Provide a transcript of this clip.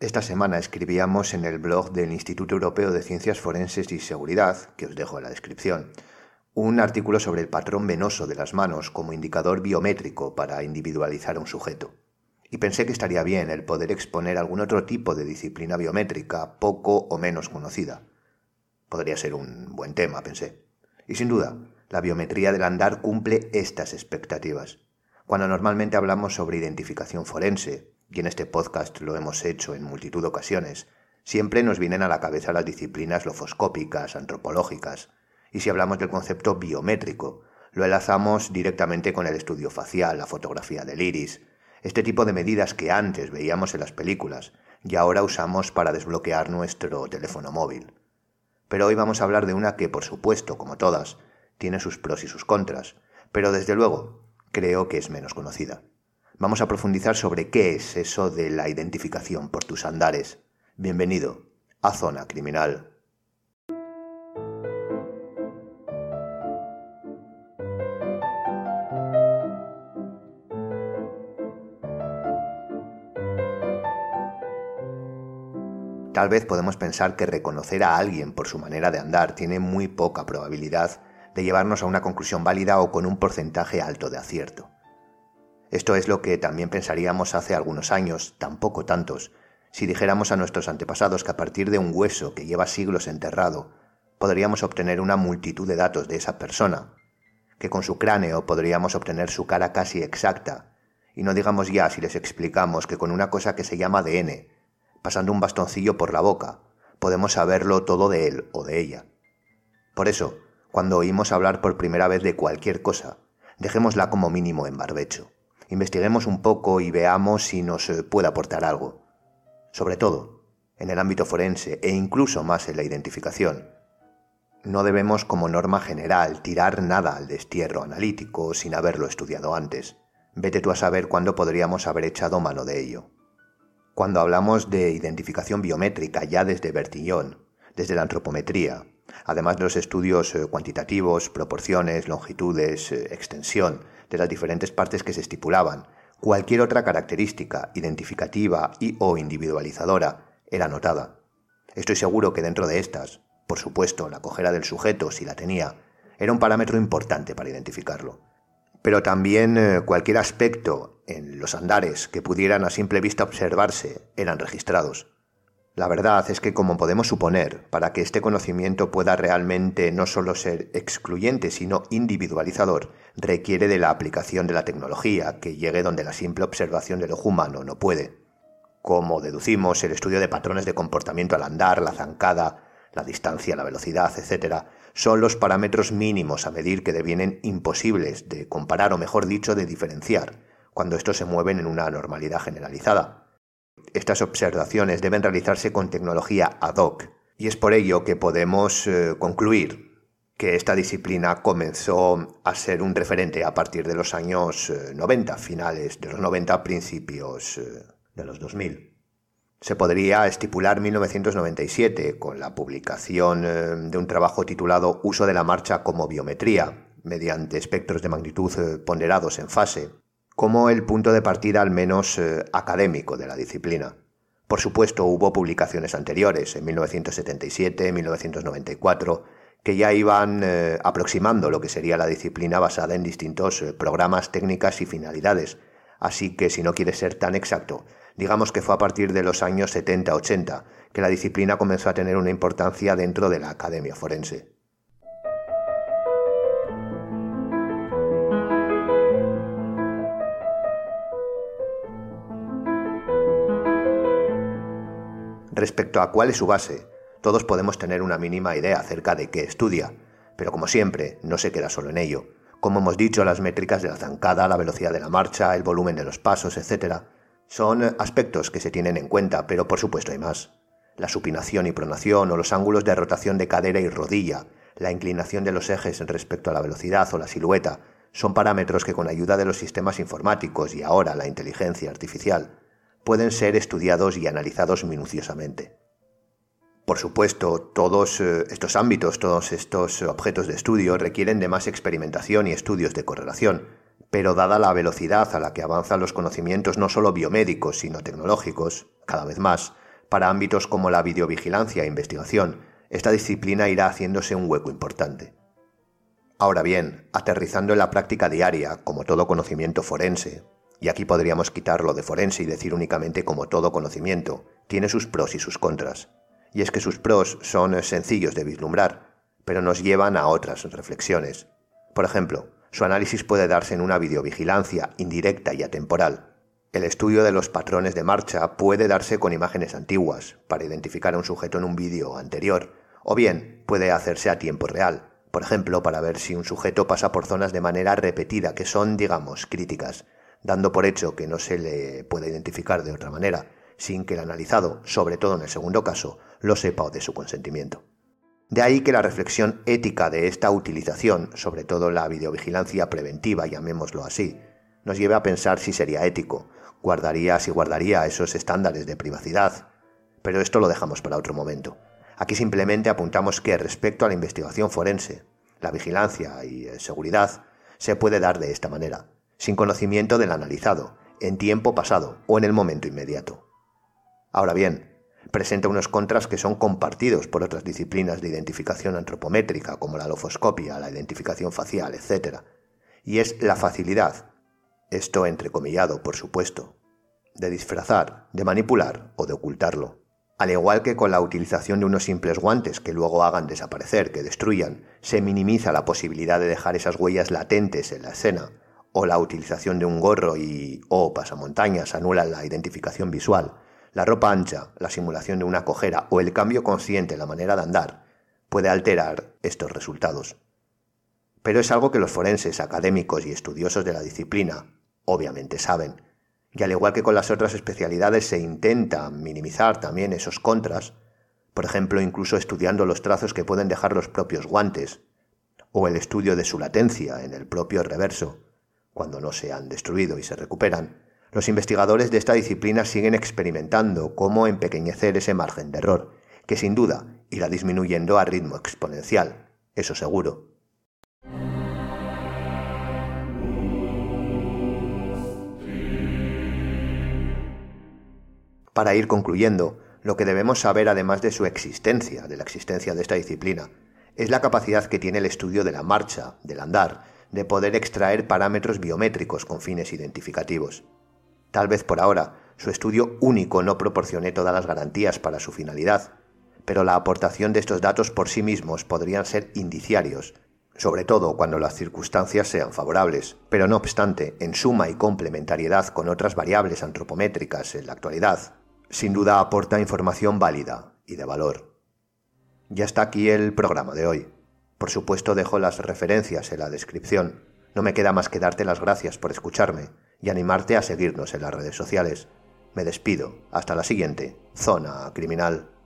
Esta semana escribíamos en el blog del Instituto Europeo de Ciencias Forenses y Seguridad, que os dejo en la descripción, un artículo sobre el patrón venoso de las manos como indicador biométrico para individualizar a un sujeto. Y pensé que estaría bien el poder exponer algún otro tipo de disciplina biométrica poco o menos conocida. Podría ser un buen tema, pensé. Y sin duda, la biometría del andar cumple estas expectativas. Cuando normalmente hablamos sobre identificación forense, y en este podcast lo hemos hecho en multitud de ocasiones, siempre nos vienen a la cabeza las disciplinas lofoscópicas, antropológicas, y si hablamos del concepto biométrico, lo enlazamos directamente con el estudio facial, la fotografía del iris, este tipo de medidas que antes veíamos en las películas y ahora usamos para desbloquear nuestro teléfono móvil. Pero hoy vamos a hablar de una que, por supuesto, como todas, tiene sus pros y sus contras, pero desde luego creo que es menos conocida. Vamos a profundizar sobre qué es eso de la identificación por tus andares. Bienvenido a Zona Criminal. Tal vez podemos pensar que reconocer a alguien por su manera de andar tiene muy poca probabilidad de llevarnos a una conclusión válida o con un porcentaje alto de acierto. Esto es lo que también pensaríamos hace algunos años, tampoco tantos, si dijéramos a nuestros antepasados que a partir de un hueso que lleva siglos enterrado, podríamos obtener una multitud de datos de esa persona, que con su cráneo podríamos obtener su cara casi exacta, y no digamos ya si les explicamos que con una cosa que se llama ADN, pasando un bastoncillo por la boca, podemos saberlo todo de él o de ella. Por eso, cuando oímos hablar por primera vez de cualquier cosa, dejémosla como mínimo en barbecho. Investiguemos un poco y veamos si nos eh, puede aportar algo. Sobre todo, en el ámbito forense e incluso más en la identificación. No debemos como norma general tirar nada al destierro analítico sin haberlo estudiado antes. Vete tú a saber cuándo podríamos haber echado mano de ello. Cuando hablamos de identificación biométrica ya desde Bertillon, desde la antropometría, además de los estudios eh, cuantitativos, proporciones, longitudes, eh, extensión de las diferentes partes que se estipulaban, cualquier otra característica identificativa y o individualizadora era notada. Estoy seguro que dentro de estas, por supuesto, la cojera del sujeto, si la tenía, era un parámetro importante para identificarlo pero también eh, cualquier aspecto en los andares que pudieran a simple vista observarse eran registrados. La verdad es que, como podemos suponer, para que este conocimiento pueda realmente no solo ser excluyente, sino individualizador, requiere de la aplicación de la tecnología, que llegue donde la simple observación del ojo humano no puede. Como deducimos, el estudio de patrones de comportamiento al andar, la zancada, la distancia, la velocidad, etc., son los parámetros mínimos a medir que devienen imposibles de comparar o mejor dicho de diferenciar cuando estos se mueven en una normalidad generalizada. Estas observaciones deben realizarse con tecnología ad hoc y es por ello que podemos eh, concluir que esta disciplina comenzó a ser un referente a partir de los años 90, eh, finales de los 90, principios eh, de los 2000. Se podría estipular 1997 con la publicación de un trabajo titulado Uso de la marcha como biometría, mediante espectros de magnitud ponderados en fase, como el punto de partida al menos eh, académico de la disciplina. Por supuesto, hubo publicaciones anteriores, en 1977, 1994, que ya iban aproximando lo que sería la disciplina basada en distintos programas, técnicas y finalidades. Así que si no quieres ser tan exacto, Digamos que fue a partir de los años 70-80 que la disciplina comenzó a tener una importancia dentro de la academia forense. Respecto a cuál es su base, todos podemos tener una mínima idea acerca de qué estudia, pero como siempre, no se queda solo en ello. Como hemos dicho, las métricas de la zancada, la velocidad de la marcha, el volumen de los pasos, etc., son aspectos que se tienen en cuenta, pero por supuesto hay más. La supinación y pronación o los ángulos de rotación de cadera y rodilla, la inclinación de los ejes respecto a la velocidad o la silueta, son parámetros que con ayuda de los sistemas informáticos y ahora la inteligencia artificial pueden ser estudiados y analizados minuciosamente. Por supuesto, todos eh, estos ámbitos, todos estos objetos de estudio requieren de más experimentación y estudios de correlación, pero dada la velocidad a la que avanzan los conocimientos no solo biomédicos, sino tecnológicos, cada vez más, Para ámbitos como la videovigilancia e investigación, esta disciplina irá haciéndose un hueco importante. Ahora bien, aterrizando en la práctica diaria, como todo conocimiento forense, y aquí podríamos quitarlo de forense y decir únicamente como todo conocimiento, tiene sus pros y sus contras. Y es que sus pros son sencillos de vislumbrar, pero nos llevan a otras reflexiones. Por ejemplo, su análisis puede darse en una videovigilancia indirecta y atemporal. El estudio de los patrones de marcha puede darse con imágenes antiguas, para identificar a un sujeto en un vídeo anterior, o bien puede hacerse a tiempo real, por ejemplo, para ver si un sujeto pasa por zonas de manera repetida que son, digamos, críticas, dando por hecho que no se le puede identificar de otra manera, sin que el analizado, sobre todo en el segundo caso, lo sepa o de su consentimiento. De ahí que la reflexión ética de esta utilización, sobre todo la videovigilancia preventiva, llamémoslo así, nos lleve a pensar si sería ético, guardaría si guardaría esos estándares de privacidad. Pero esto lo dejamos para otro momento. Aquí simplemente apuntamos que respecto a la investigación forense, la vigilancia y eh, seguridad se puede dar de esta manera, sin conocimiento del analizado, en tiempo pasado o en el momento inmediato. Ahora bien, presenta unos contras que son compartidos por otras disciplinas de identificación antropométrica como la lofoscopia, la identificación facial, etc. Y es la facilidad, esto entrecomillado por supuesto, de disfrazar, de manipular o de ocultarlo. Al igual que con la utilización de unos simples guantes que luego hagan desaparecer, que destruyan, se minimiza la posibilidad de dejar esas huellas latentes en la escena, o la utilización de un gorro y o pasamontañas anulan la identificación visual, la ropa ancha, la simulación de una cojera o el cambio consciente en la manera de andar puede alterar estos resultados. Pero es algo que los forenses académicos y estudiosos de la disciplina obviamente saben, y al igual que con las otras especialidades se intenta minimizar también esos contras, por ejemplo incluso estudiando los trazos que pueden dejar los propios guantes, o el estudio de su latencia en el propio reverso, cuando no se han destruido y se recuperan, los investigadores de esta disciplina siguen experimentando cómo empequeñecer ese margen de error, que sin duda irá disminuyendo a ritmo exponencial, eso seguro. Para ir concluyendo, lo que debemos saber además de su existencia, de la existencia de esta disciplina, es la capacidad que tiene el estudio de la marcha, del andar, de poder extraer parámetros biométricos con fines identificativos. Tal vez por ahora su estudio único no proporcione todas las garantías para su finalidad, pero la aportación de estos datos por sí mismos podrían ser indiciarios, sobre todo cuando las circunstancias sean favorables, pero no obstante, en suma y complementariedad con otras variables antropométricas en la actualidad, sin duda aporta información válida y de valor. Ya está aquí el programa de hoy. Por supuesto dejo las referencias en la descripción. No me queda más que darte las gracias por escucharme y animarte a seguirnos en las redes sociales. Me despido. Hasta la siguiente. Zona Criminal.